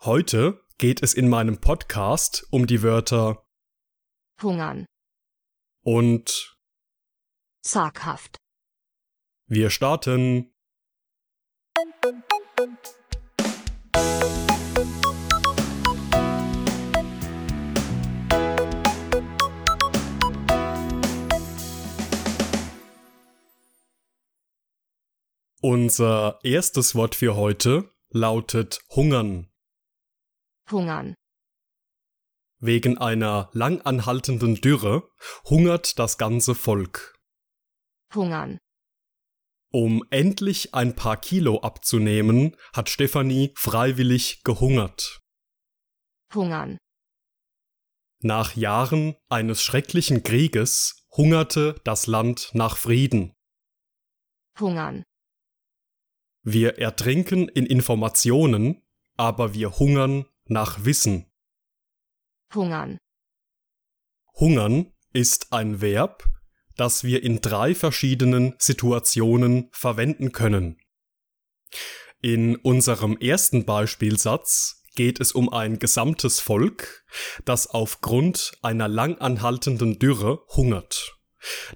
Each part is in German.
Heute geht es in meinem Podcast um die Wörter hungern, und zaghaft, wir starten. Unser erstes Wort für heute lautet hungern. hungern, Wegen einer lang anhaltenden Dürre hungert das ganze Volk. hungern, Um endlich ein paar Kilo abzunehmen, hat Stefanie freiwillig gehungert. hungern, Nach Jahren eines schrecklichen Krieges hungerte das Land nach Frieden. hungern, Wir ertrinken in Informationen, aber wir hungern nach Wissen. hungern, Hungern ist ein Verb, das wir in drei verschiedenen Situationen verwenden können. In unserem ersten Beispielsatz geht es um ein gesamtes Volk, das aufgrund einer lang anhaltenden Dürre hungert.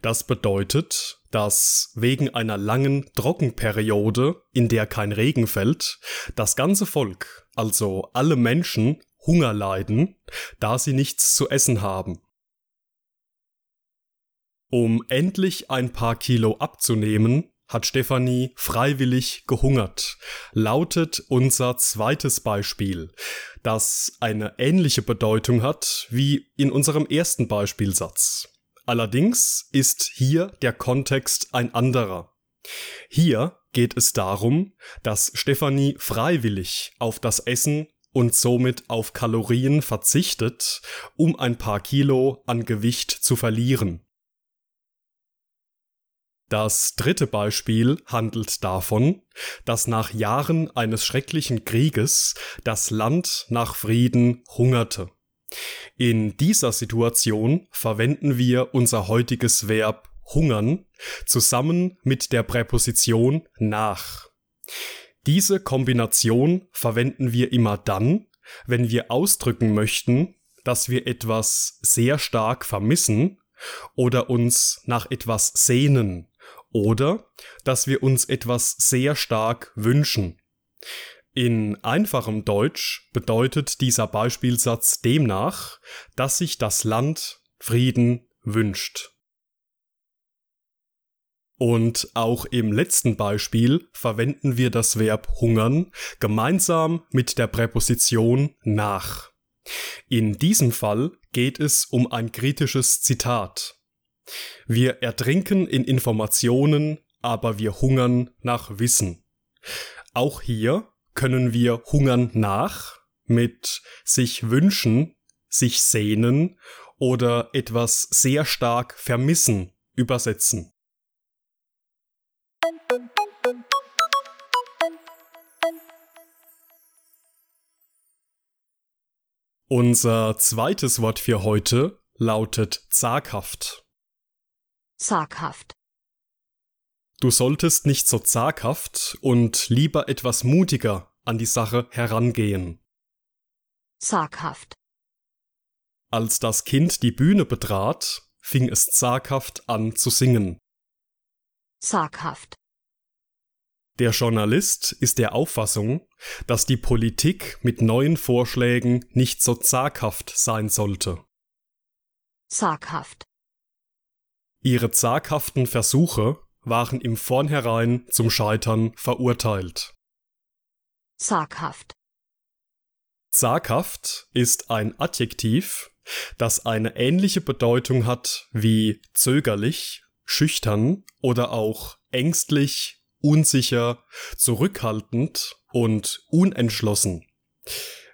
Das bedeutet, dass wegen einer langen Trockenperiode, in der kein Regen fällt, das ganze Volk, also alle Menschen, Hunger leiden, da sie nichts zu essen haben. Um endlich ein paar Kilo abzunehmen, hat Stefanie freiwillig gehungert, lautet unser zweites Beispiel, das eine ähnliche Bedeutung hat wie in unserem ersten Beispielsatz. Allerdings ist hier der Kontext ein anderer. Hier geht es darum, dass Stefanie freiwillig auf das Essen und somit auf Kalorien verzichtet, um ein paar Kilo an Gewicht zu verlieren. Das dritte Beispiel handelt davon, dass nach Jahren eines schrecklichen Krieges das Land nach Frieden hungerte. In dieser Situation verwenden wir unser heutiges Verb hungern zusammen mit der Präposition nach. Diese Kombination verwenden wir immer dann, wenn wir ausdrücken möchten, dass wir etwas sehr stark vermissen oder uns nach etwas sehnen oder dass wir uns etwas sehr stark wünschen. In einfachem Deutsch bedeutet dieser Beispielsatz demnach, dass sich das Land Frieden wünscht. Und auch im letzten Beispiel verwenden wir das Verb hungern gemeinsam mit der Präposition nach. In diesem Fall geht es um ein kritisches Zitat. Wir ertrinken in Informationen, aber wir hungern nach Wissen. Auch hier können wir hungern nach mit sich wünschen, sich sehnen oder etwas sehr stark vermissen übersetzen. Unser zweites Wort für heute lautet zaghaft. zaghaft, Du solltest nicht so zaghaft und lieber etwas mutiger an die Sache herangehen. zaghaft, Als das Kind die Bühne betrat, fing es zaghaft an zu singen. zaghaft, Der Journalist ist der Auffassung, dass die Politik mit neuen Vorschlägen nicht so zaghaft sein sollte. zaghaft, Ihre zaghaften Versuche waren im Vornherein zum Scheitern verurteilt. zaghaft, Zaghaft ist ein Adjektiv, das eine ähnliche Bedeutung hat wie zögerlich, schüchtern oder auch ängstlich, unsicher, zurückhaltend und unentschlossen.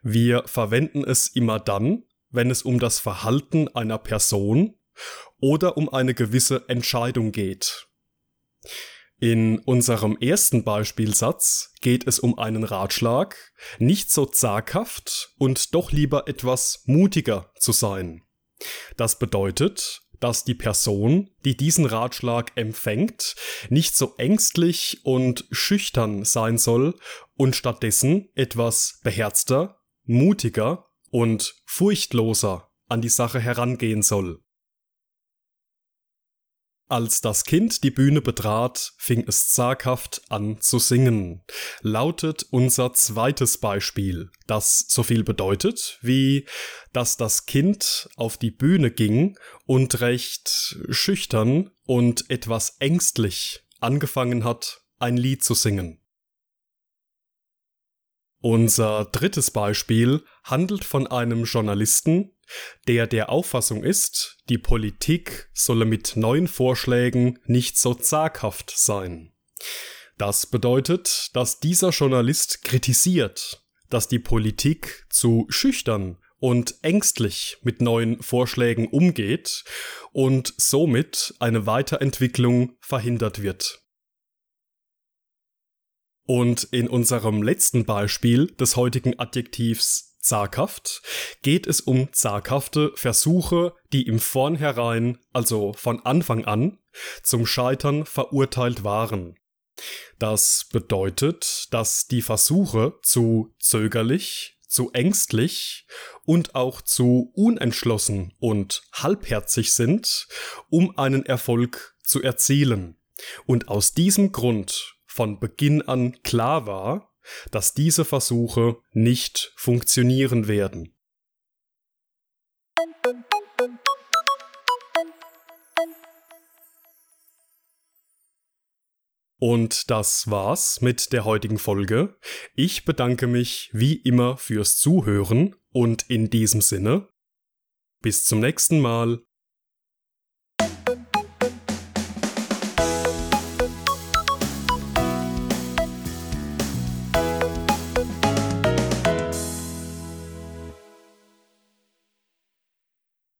Wir verwenden es immer dann, wenn es um das Verhalten einer Person oder um eine gewisse Entscheidung geht. In unserem ersten Beispielsatz geht es um einen Ratschlag, nicht so zaghaft und doch lieber etwas mutiger zu sein. Das bedeutet, dass die Person, die diesen Ratschlag empfängt, nicht so ängstlich und schüchtern sein soll und stattdessen etwas beherzter, mutiger und furchtloser an die Sache herangehen soll. Als das Kind die Bühne betrat, fing es zaghaft an zu singen, lautet unser zweites Beispiel, das so viel bedeutet, wie dass das Kind auf die Bühne ging und recht schüchtern und etwas ängstlich angefangen hat, ein Lied zu singen. Unser drittes Beispiel handelt von einem Journalisten, der der Auffassung ist, die Politik solle mit neuen Vorschlägen nicht so zaghaft sein. Das bedeutet, dass dieser Journalist kritisiert, dass die Politik zu schüchtern und ängstlich mit neuen Vorschlägen umgeht und somit eine Weiterentwicklung verhindert wird. Und in unserem letzten Beispiel des heutigen Adjektivs zaghaft geht es um zaghafte Versuche, die im Vornherein, also von Anfang an, zum Scheitern verurteilt waren. Das bedeutet, dass die Versuche zu zögerlich, zu ängstlich und auch zu unentschlossen und halbherzig sind, um einen Erfolg zu erzielen. Und aus diesem Grund von Beginn an klar war, dass diese Versuche nicht funktionieren werden. Und das war's mit der heutigen Folge. Ich bedanke mich wie immer fürs Zuhören und in diesem Sinne bis zum nächsten Mal.